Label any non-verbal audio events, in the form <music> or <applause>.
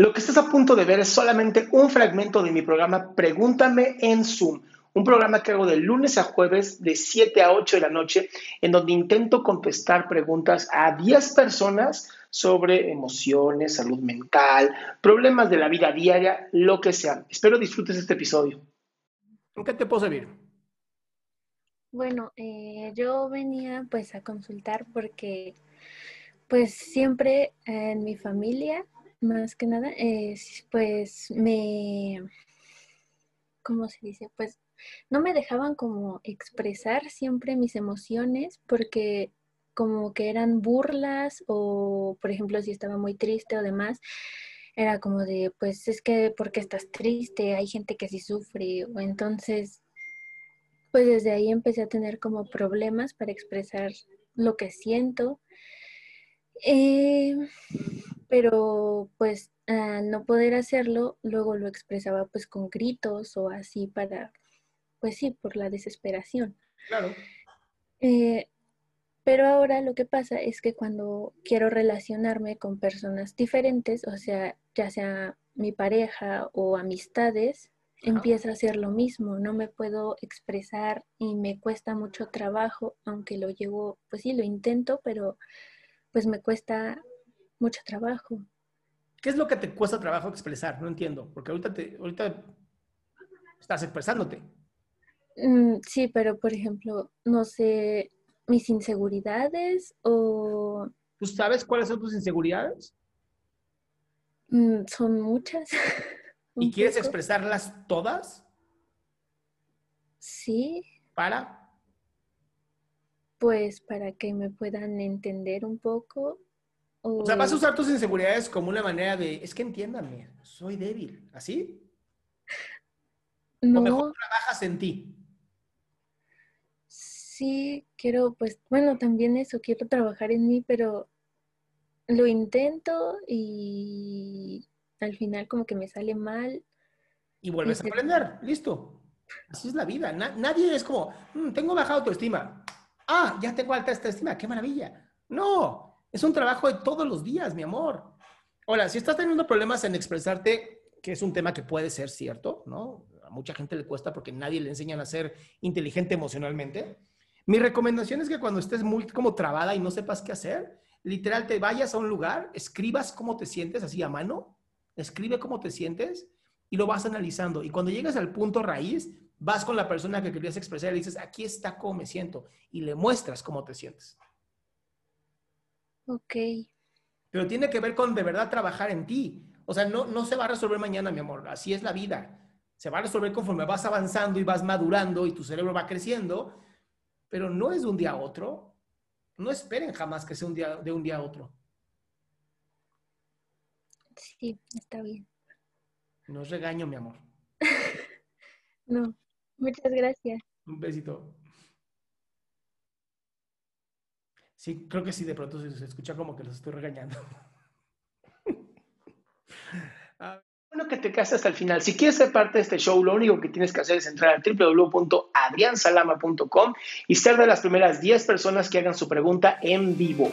Lo que estás a punto de ver es solamente un fragmento de mi programa Pregúntame en Zoom, un programa que hago de lunes a jueves de 7 a 8 de la noche, en donde intento contestar preguntas a 10 personas sobre emociones, salud mental, problemas de la vida diaria, lo que sea. Espero disfrutes este episodio. ¿En qué te puedo servir? Bueno, eh, yo venía pues a consultar porque pues siempre en mi familia más que nada, es, pues me, ¿cómo se dice? Pues no me dejaban como expresar siempre mis emociones porque como que eran burlas o, por ejemplo, si estaba muy triste o demás, era como de, pues es que porque estás triste, hay gente que sí sufre, o entonces, pues desde ahí empecé a tener como problemas para expresar lo que siento. Eh, pero pues al no poder hacerlo, luego lo expresaba pues con gritos o así para, pues sí, por la desesperación. Claro. Eh, pero ahora lo que pasa es que cuando quiero relacionarme con personas diferentes, o sea, ya sea mi pareja o amistades, empieza a ser lo mismo, no me puedo expresar y me cuesta mucho trabajo, aunque lo llevo, pues sí, lo intento, pero pues me cuesta mucho trabajo. ¿Qué es lo que te cuesta trabajo expresar? No entiendo, porque ahorita, te, ahorita estás expresándote. Mm, sí, pero por ejemplo, no sé, mis inseguridades o... ¿Tú sabes cuáles son tus inseguridades? Mm, son muchas. <laughs> ¿Y quieres expresarlas todas? Sí. ¿Para? Pues para que me puedan entender un poco o... sea, vas a usar tus inseguridades como una manera de, es que entiéndame, soy débil, ¿así? No. O mejor trabajas en ti. Sí, quiero, pues, bueno, también eso, quiero trabajar en mí, pero lo intento y al final como que me sale mal. Y vuelves a aprender, listo. Así es la vida. nadie es como, mm, tengo baja autoestima. Ah, ya tengo alta autoestima, qué maravilla. No, es un trabajo de todos los días, mi amor. Hola, si estás teniendo problemas en expresarte, que es un tema que puede ser cierto, ¿no? A mucha gente le cuesta porque nadie le enseñan a ser inteligente emocionalmente. Mi recomendación es que cuando estés muy como trabada y no sepas qué hacer, literal te vayas a un lugar, escribas cómo te sientes así a mano, escribe cómo te sientes y lo vas analizando. Y cuando llegas al punto raíz, vas con la persona que querías expresar y dices, aquí está cómo me siento y le muestras cómo te sientes. Ok. Pero tiene que ver con de verdad trabajar en ti. O sea, no, no se va a resolver mañana, mi amor. Así es la vida. Se va a resolver conforme vas avanzando y vas madurando y tu cerebro va creciendo. Pero no es de un día a otro. No esperen jamás que sea un día, de un día a otro. Sí, está bien. No es regaño, mi amor. <laughs> no, muchas gracias. Un besito. Sí, creo que sí, de pronto se, escucha como que los estoy regañando. <laughs> Bueno, que te quedaste hasta el final. Si quieres ser parte de este show, lo único que tienes que hacer es entrar a www.adriansalama.com y ser de las primeras 10 personas que hagan su pregunta en vivo.